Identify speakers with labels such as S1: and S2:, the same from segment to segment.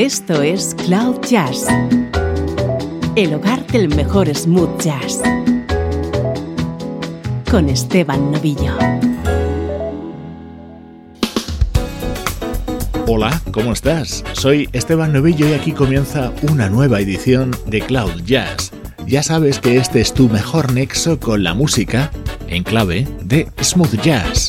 S1: Esto es Cloud Jazz, el hogar del mejor smooth jazz, con Esteban Novillo.
S2: Hola, ¿cómo estás? Soy Esteban Novillo y aquí comienza una nueva edición de Cloud Jazz. Ya sabes que este es tu mejor nexo con la música en clave de smooth jazz.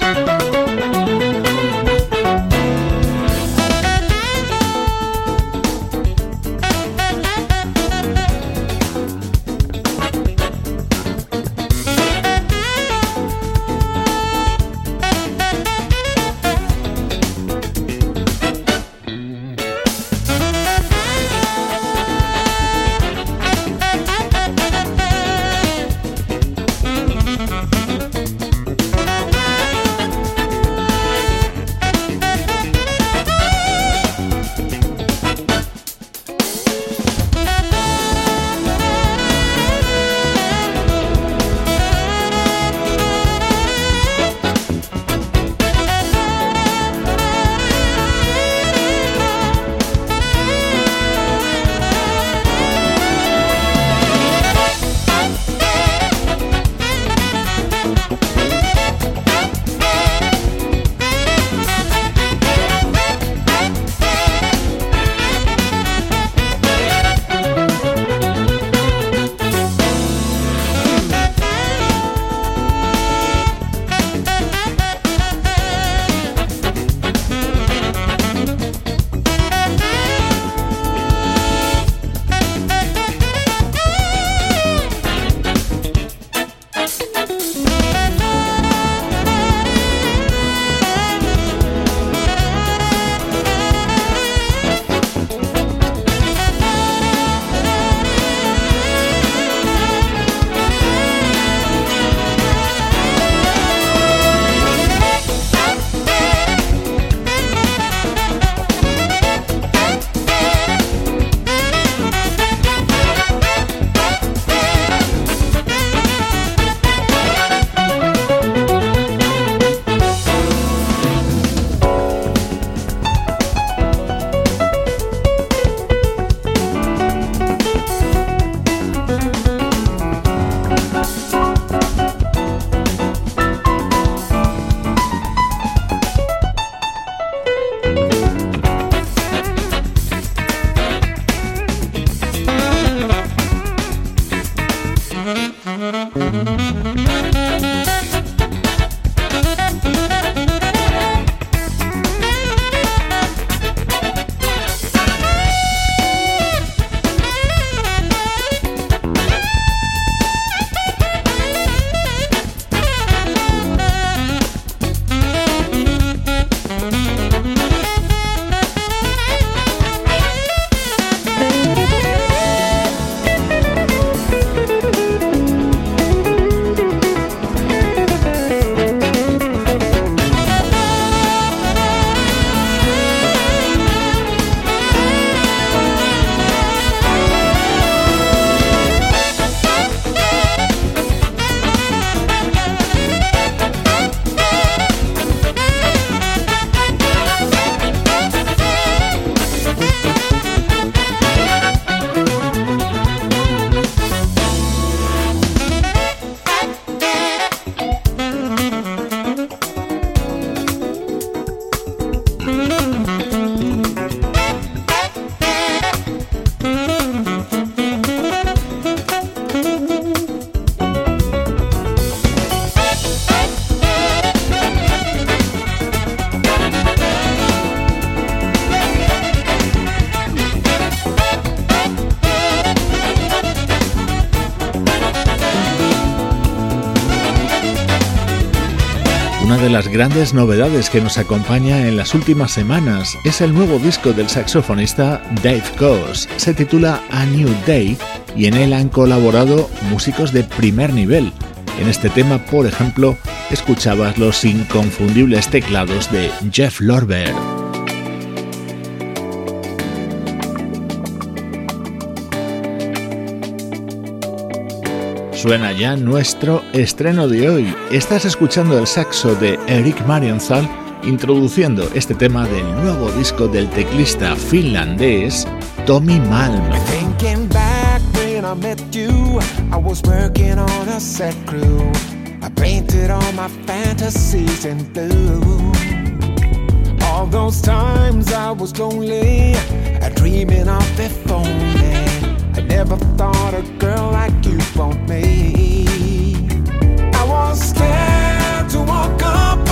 S2: Grandes novedades que nos acompaña en las últimas semanas es el nuevo disco del saxofonista Dave Coase. Se titula A New Day y en él han colaborado músicos de primer nivel. En este tema, por ejemplo, escuchabas los inconfundibles teclados de Jeff Lorber. Suena ya nuestro estreno de hoy. Estás escuchando el saxo de Eric Marienthal introduciendo este tema del nuevo disco del teclista finlandés Tommy Malm.
S3: All those times I was lonely, dreaming of if only. Never thought a girl like you want me. I was scared to walk up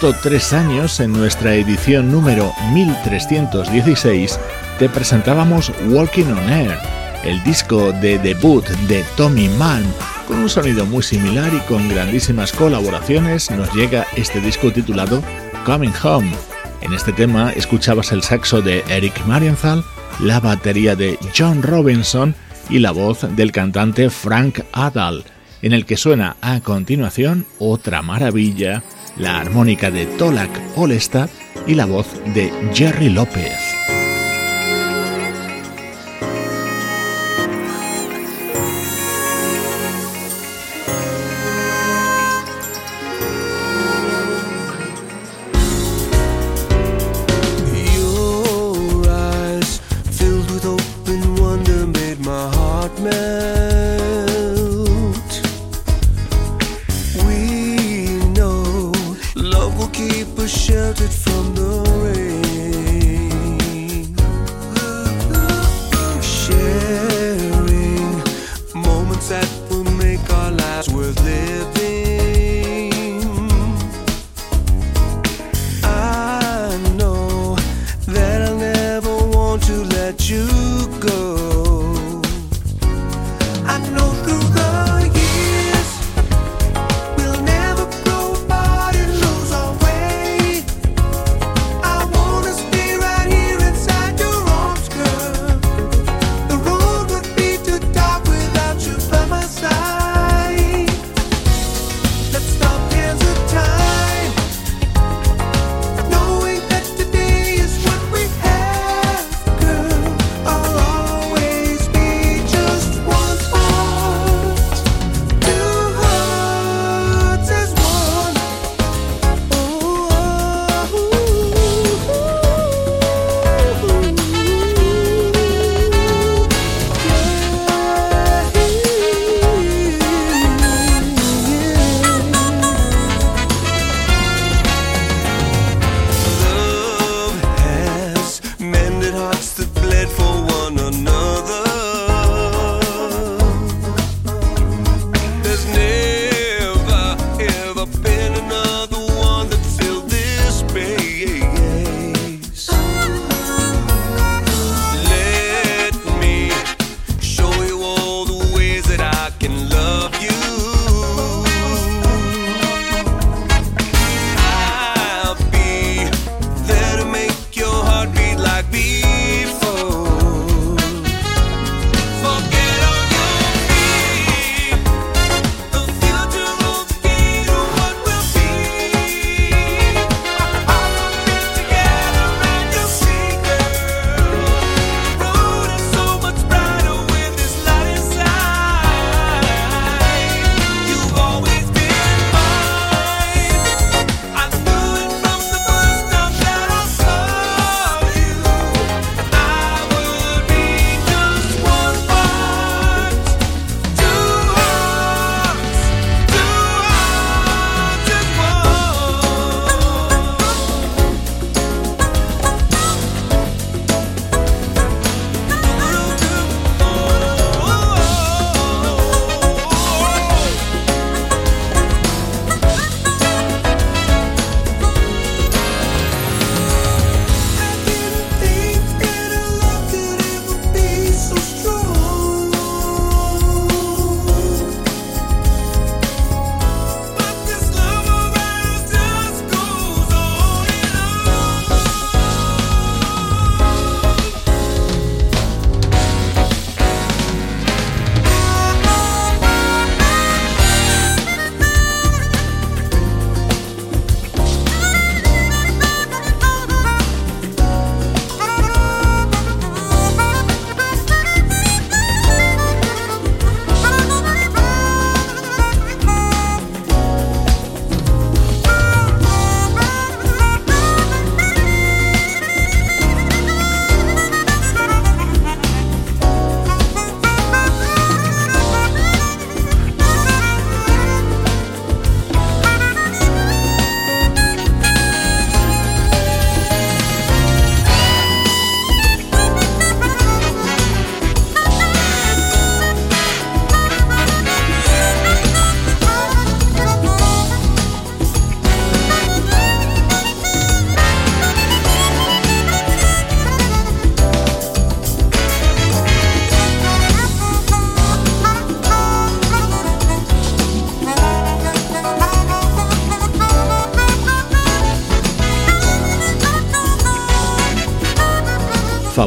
S2: justo tres años, en nuestra edición número 1316, te presentábamos Walking on Air, el disco de debut de Tommy Mann. Con un sonido muy similar y con grandísimas colaboraciones, nos llega este disco titulado Coming Home. En este tema escuchabas el saxo de Eric Marienthal, la batería de John Robinson y la voz del cantante Frank Adal, en el que suena a continuación otra maravilla, la armónica de Tolak Olestad y la voz de Jerry López.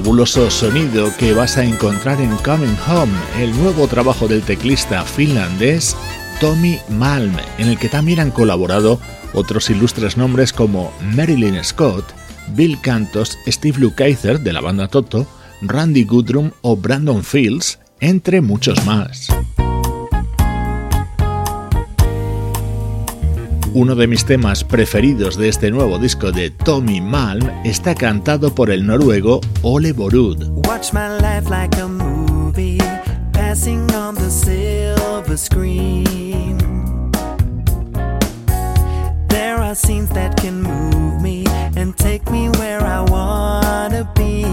S2: Fabuloso sonido que vas a encontrar en Coming Home, el nuevo trabajo del teclista finlandés Tommy Malm, en el que también han colaborado otros ilustres nombres como Marilyn Scott, Bill Cantos, Steve Lukather de la banda Toto, Randy Goodrum o Brandon Fields, entre muchos más. Uno de mis temas preferidos de este nuevo disco de Tommy Malm está cantado por el noruego Ole Borud.
S4: Watch my life like a movie, passing on the silver screen. There are scenes that can move me and take me where I wanna be.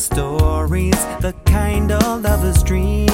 S4: stories, the kind all lovers dream.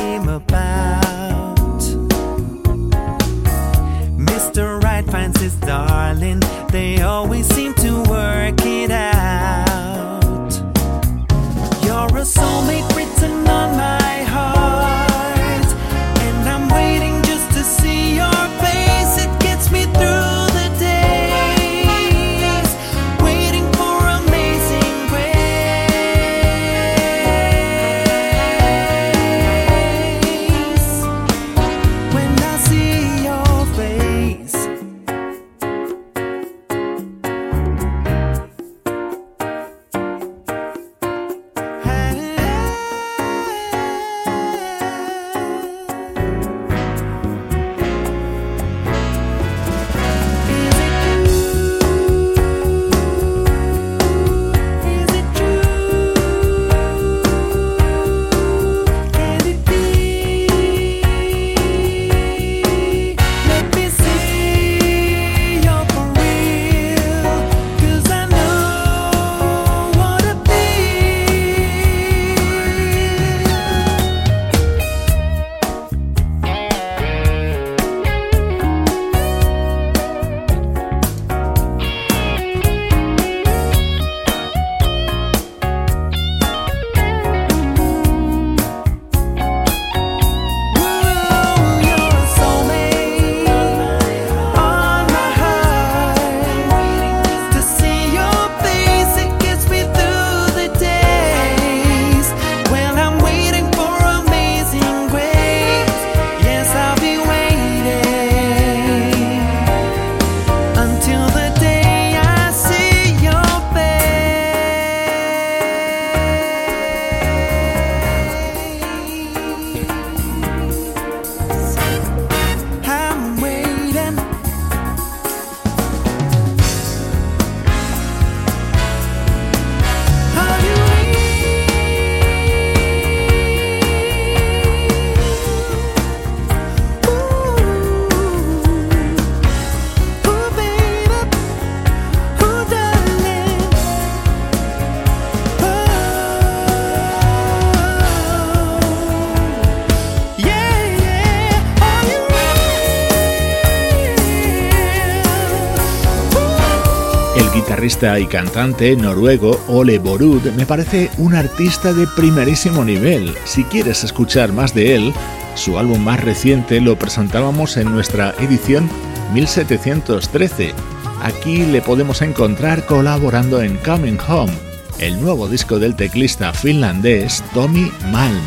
S2: pianista y cantante noruego Ole Borud me parece un artista de primerísimo nivel. Si quieres escuchar más de él, su álbum más reciente lo presentábamos en nuestra edición 1713. Aquí le podemos encontrar colaborando en Coming Home, el nuevo disco del teclista finlandés Tommy Malm,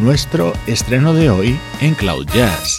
S2: nuestro estreno de hoy en Cloud Jazz.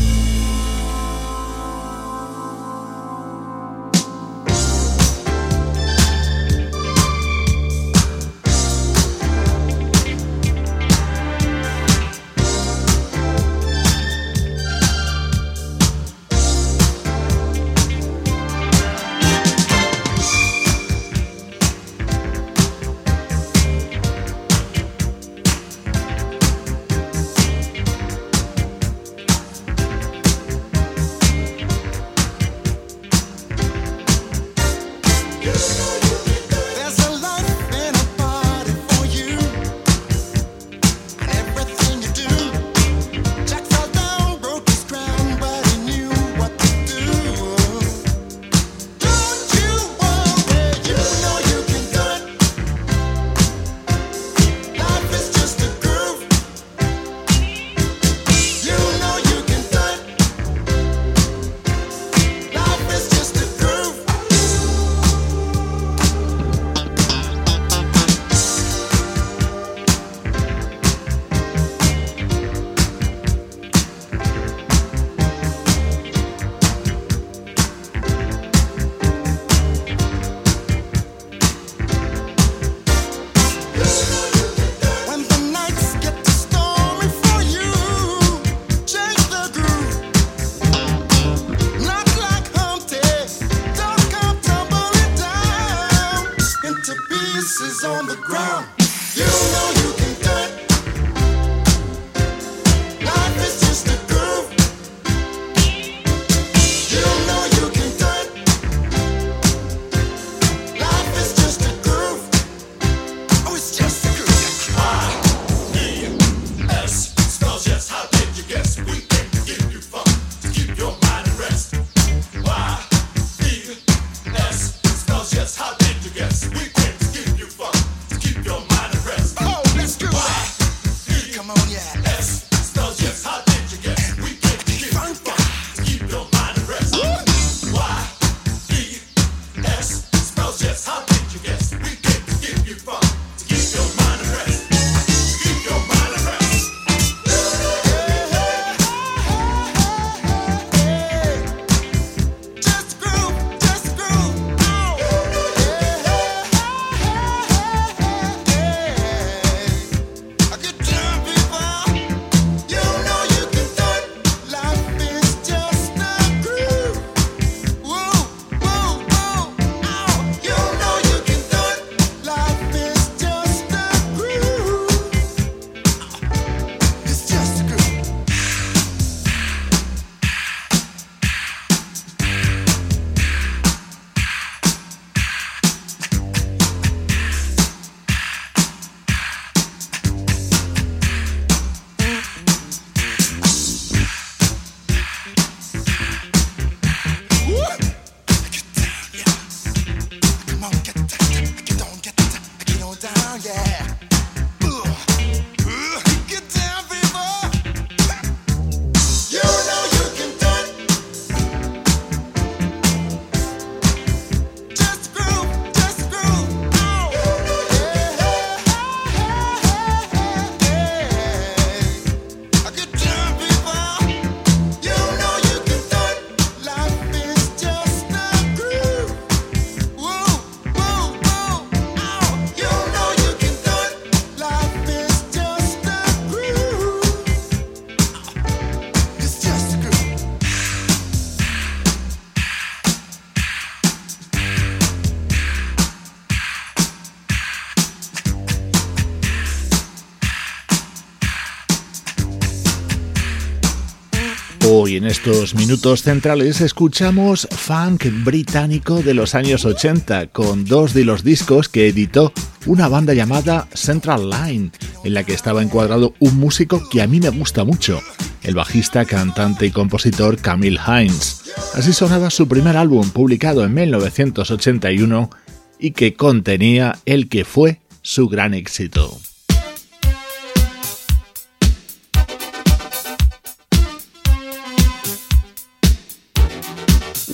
S2: En estos minutos centrales escuchamos funk británico de los años 80 con dos de los discos que editó una banda llamada Central Line, en la que estaba encuadrado un músico que a mí me gusta mucho, el bajista, cantante y compositor Camille Hines. Así sonaba su primer álbum publicado en 1981 y que contenía el que fue su gran éxito.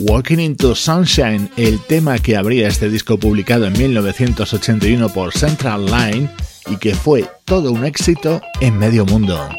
S2: Walking into Sunshine, el tema que abría este disco publicado en 1981 por Central Line y que fue todo un éxito en medio mundo.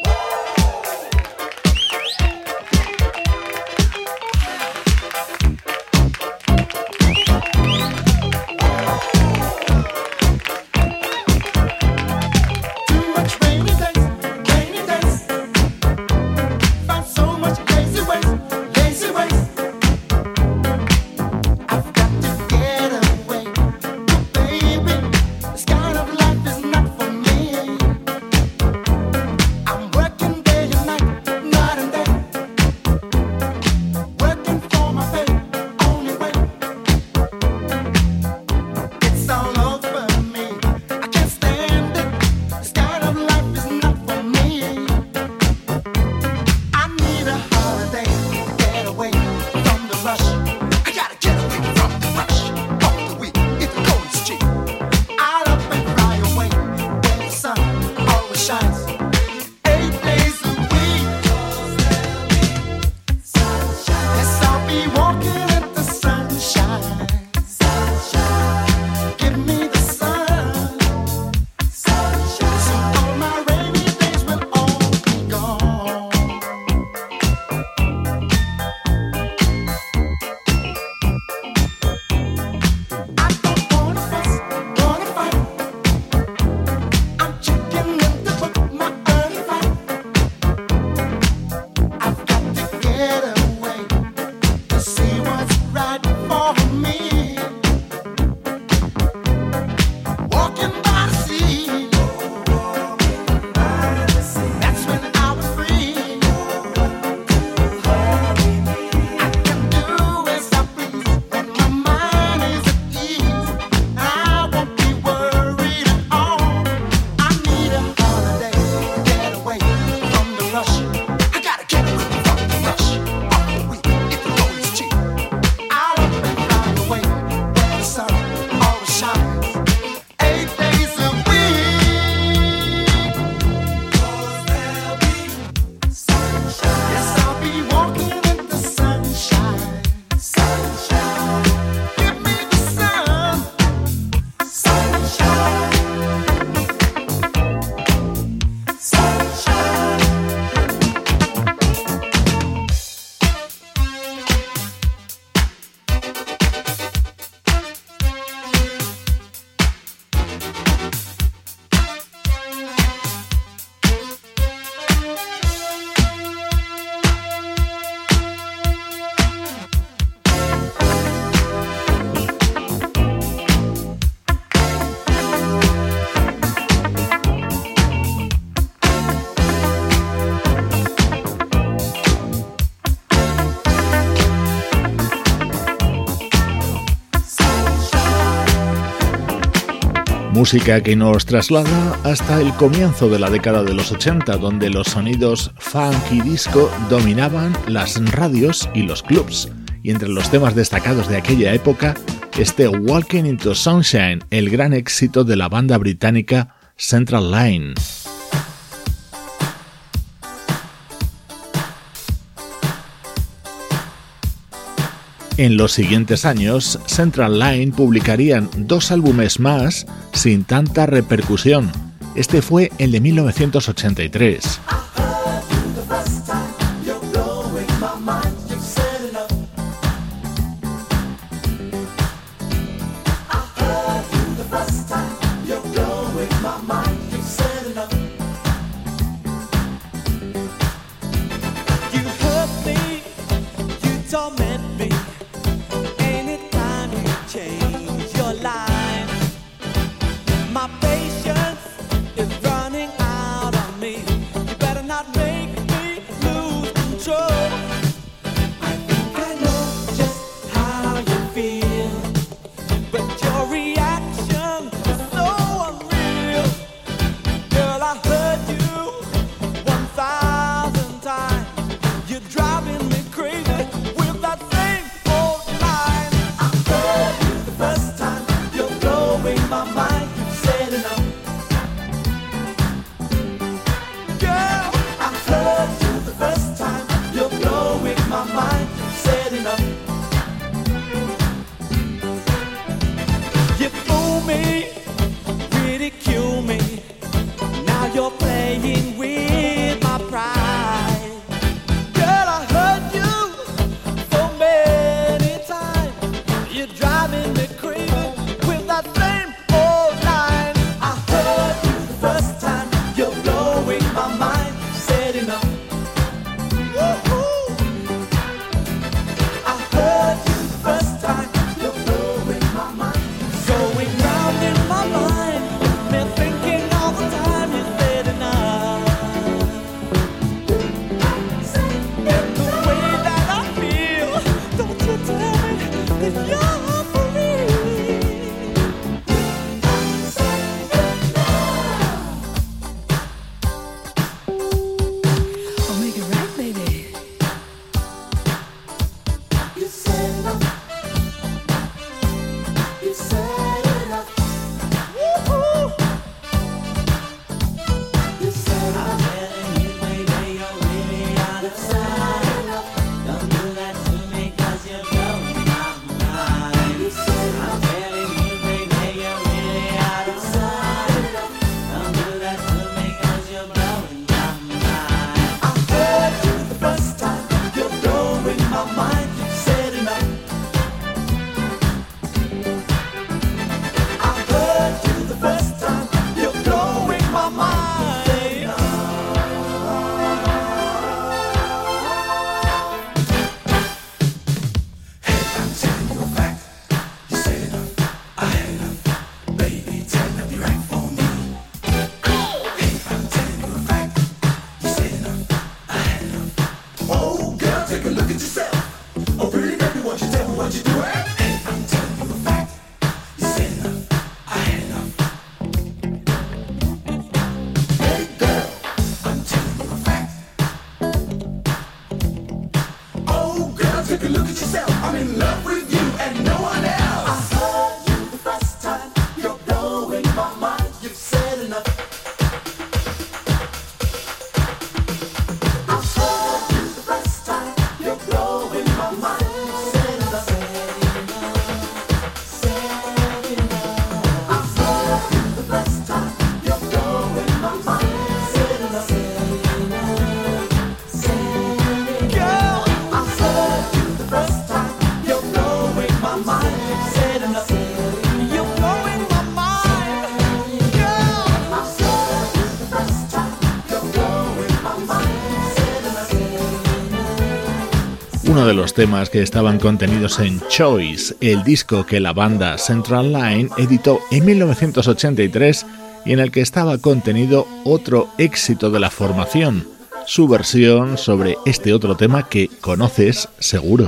S4: Música que nos traslada hasta el comienzo de la década de los 80, donde los sonidos funk y disco dominaban las radios y los clubs. Y entre los temas destacados de aquella época, este Walking into Sunshine, el gran éxito de la banda británica Central Line. En los siguientes años, Central Line publicarían dos álbumes más sin tanta repercusión. Este fue el de 1983. Los temas que estaban contenidos en Choice, el disco que la banda Central Line editó en 1983 y en el que estaba contenido otro éxito de la formación, su versión sobre este otro tema que conoces seguro.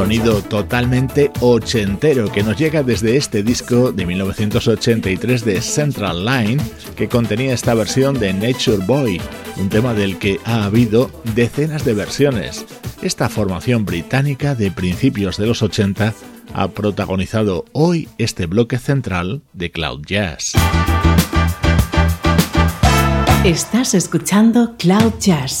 S2: Sonido totalmente ochentero que nos llega desde este disco de 1983 de Central Line que contenía esta versión de Nature Boy, un tema del que ha habido decenas de versiones. Esta formación británica de principios de los 80 ha protagonizado hoy este bloque central de Cloud Jazz.
S1: Estás escuchando Cloud Jazz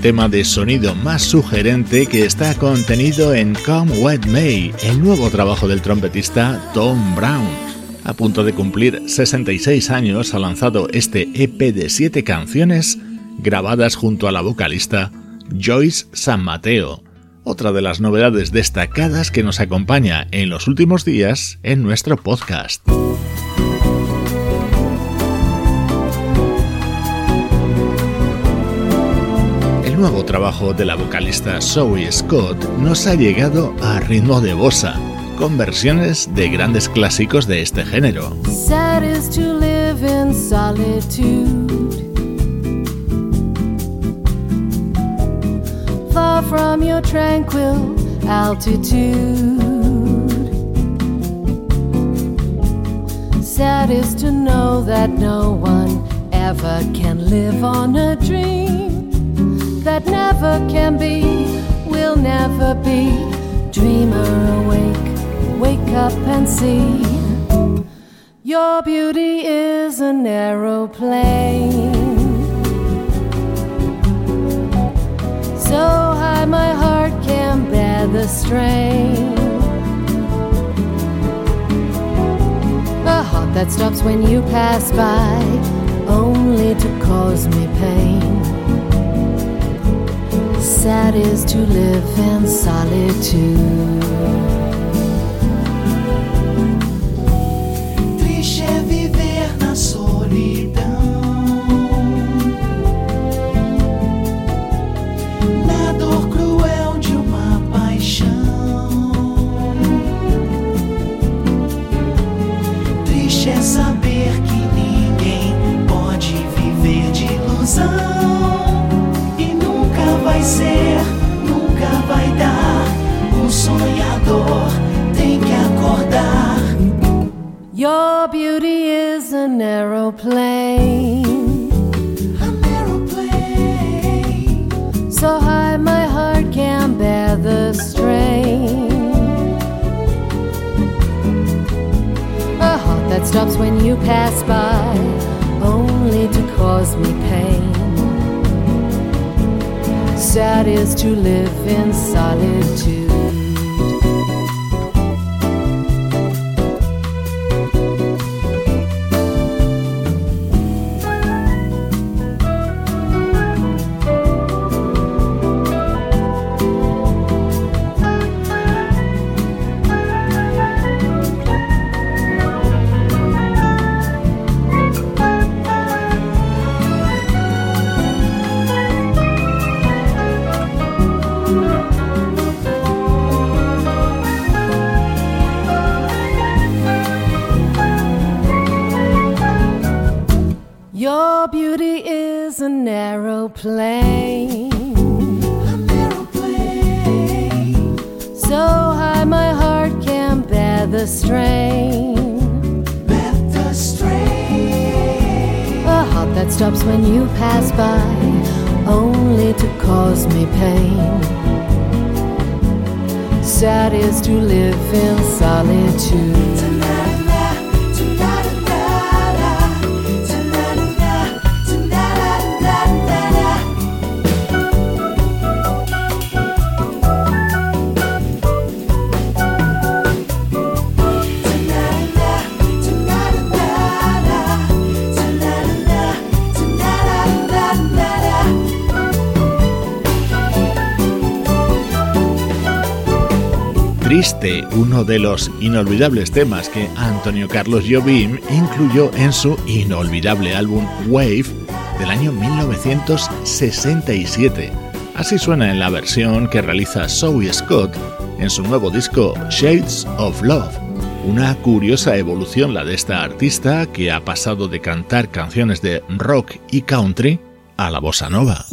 S2: Tema de sonido más sugerente que está contenido en Come Wet May, el nuevo trabajo del trompetista Tom Brown. A punto de cumplir 66 años ha lanzado este EP de 7 canciones grabadas junto a la vocalista Joyce San Mateo, otra de las novedades destacadas que nos acompaña en los últimos días en nuestro podcast. Nuevo trabajo de la vocalista Zoe Scott nos ha llegado a ritmo de bossa, con versiones de grandes clásicos de este género.
S5: Far from your tranquil altitude. Sad is to know that no one ever can live on a dream. That never can be, will never be. Dreamer awake, wake up and see. Your beauty is a narrow plane. So high my heart can bear the strain. A heart that stops when you pass by, only to cause me pain sad is to live in solitude.
S6: Sonhador tem que acordar.
S5: Your beauty is an aeroplane.
S6: An aeroplane.
S5: So high my heart can bear the strain. A heart that stops when you pass by, only to cause me pain sad is to live in solitude. stops when you pass by, only to cause me pain. Sad is to live in solitude.
S2: Uno de los inolvidables temas que Antonio Carlos Jobim incluyó en su inolvidable álbum Wave del año 1967. Así suena en la versión que realiza Zoe Scott en su nuevo disco Shades of Love. Una curiosa evolución la de esta artista que ha pasado de cantar canciones de rock y country a la bossa nova.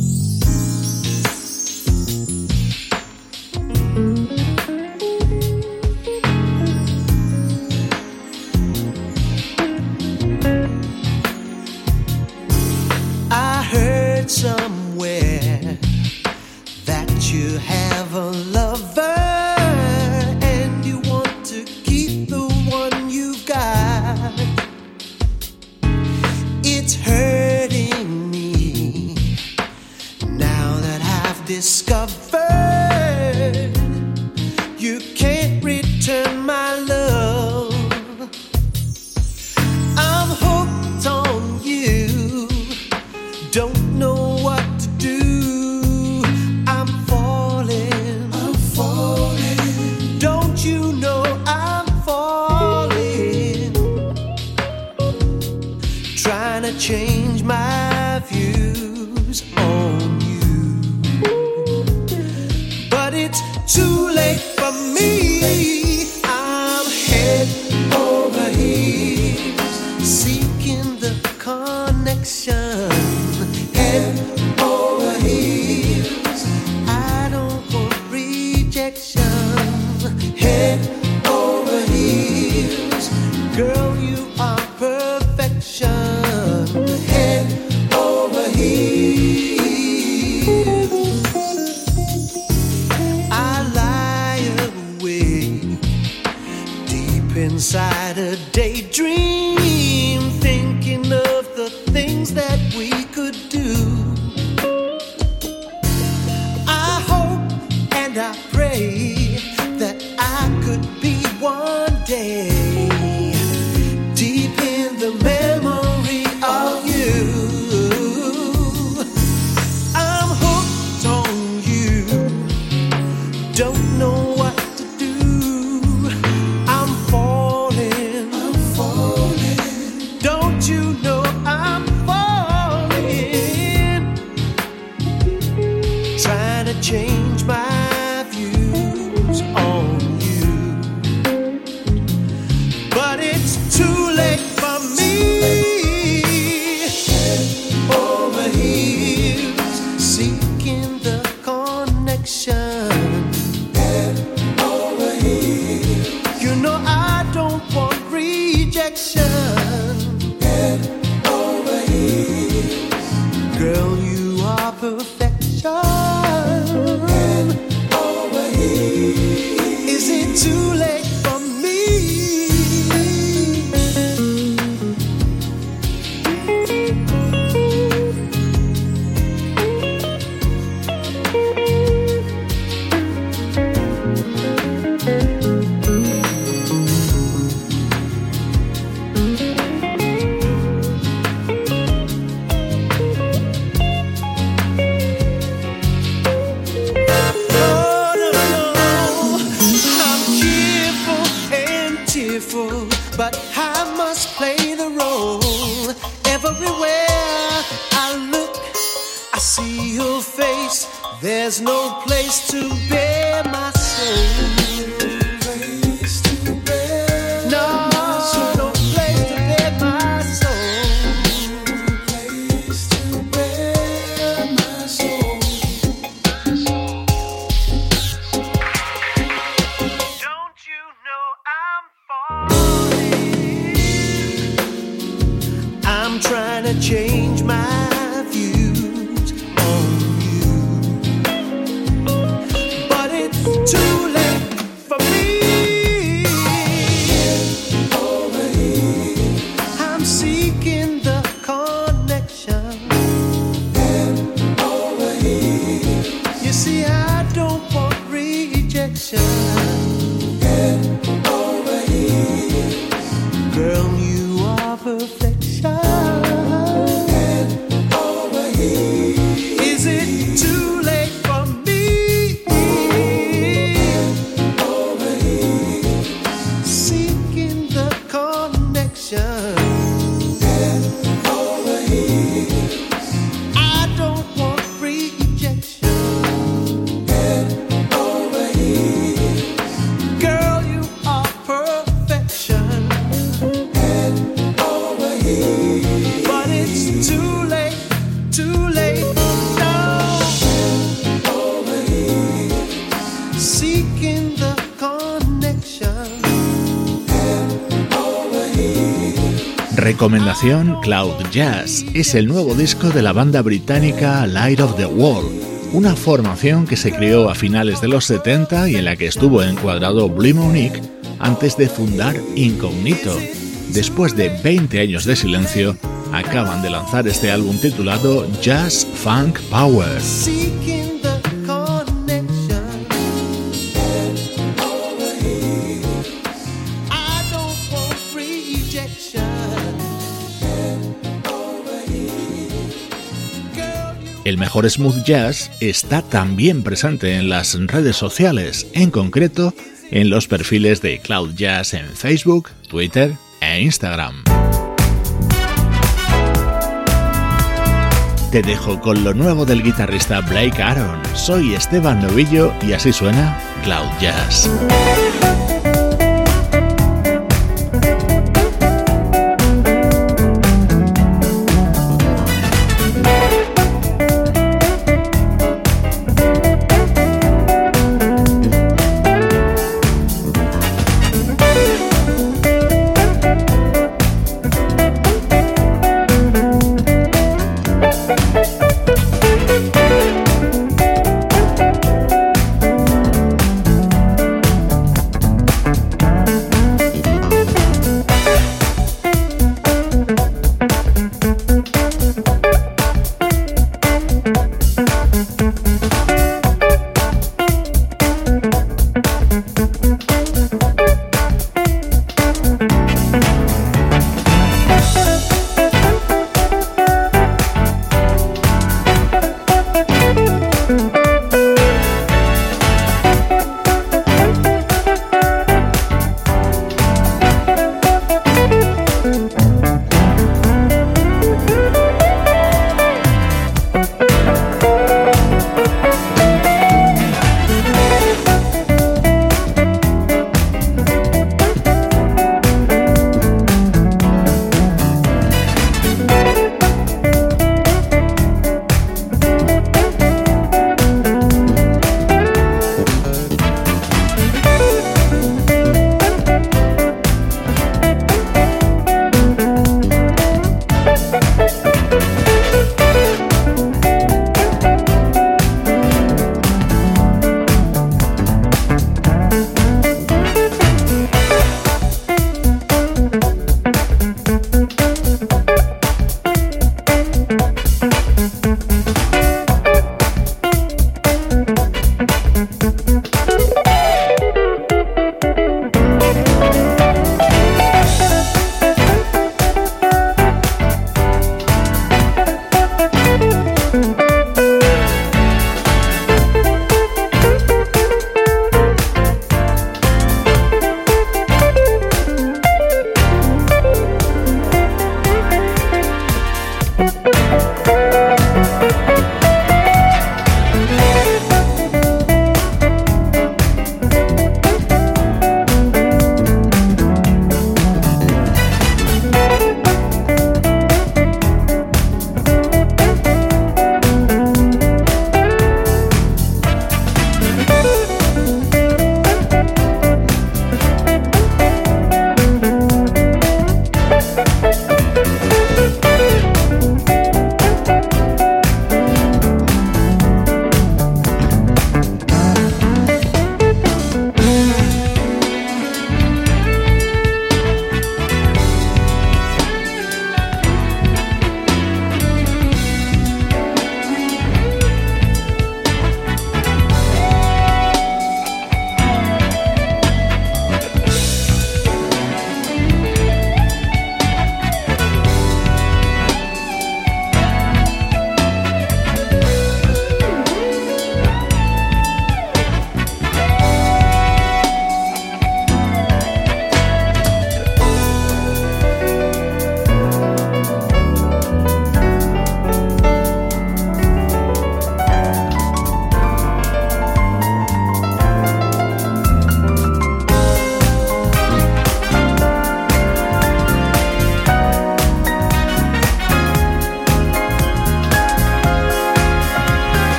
S2: Recomendación, Cloud Jazz es el nuevo disco de la banda británica Light of the World, una formación que se creó a finales de los 70 y en la que estuvo encuadrado Blue Monique antes de fundar Incognito. Después de 20 años de silencio, acaban de lanzar este álbum titulado Jazz Funk Power. El mejor smooth jazz está también presente en las redes sociales, en concreto en los perfiles de Cloud Jazz en Facebook, Twitter e Instagram. te dejo con lo nuevo del guitarrista Blake Aaron. Soy Esteban Novillo y así suena Cloud Jazz.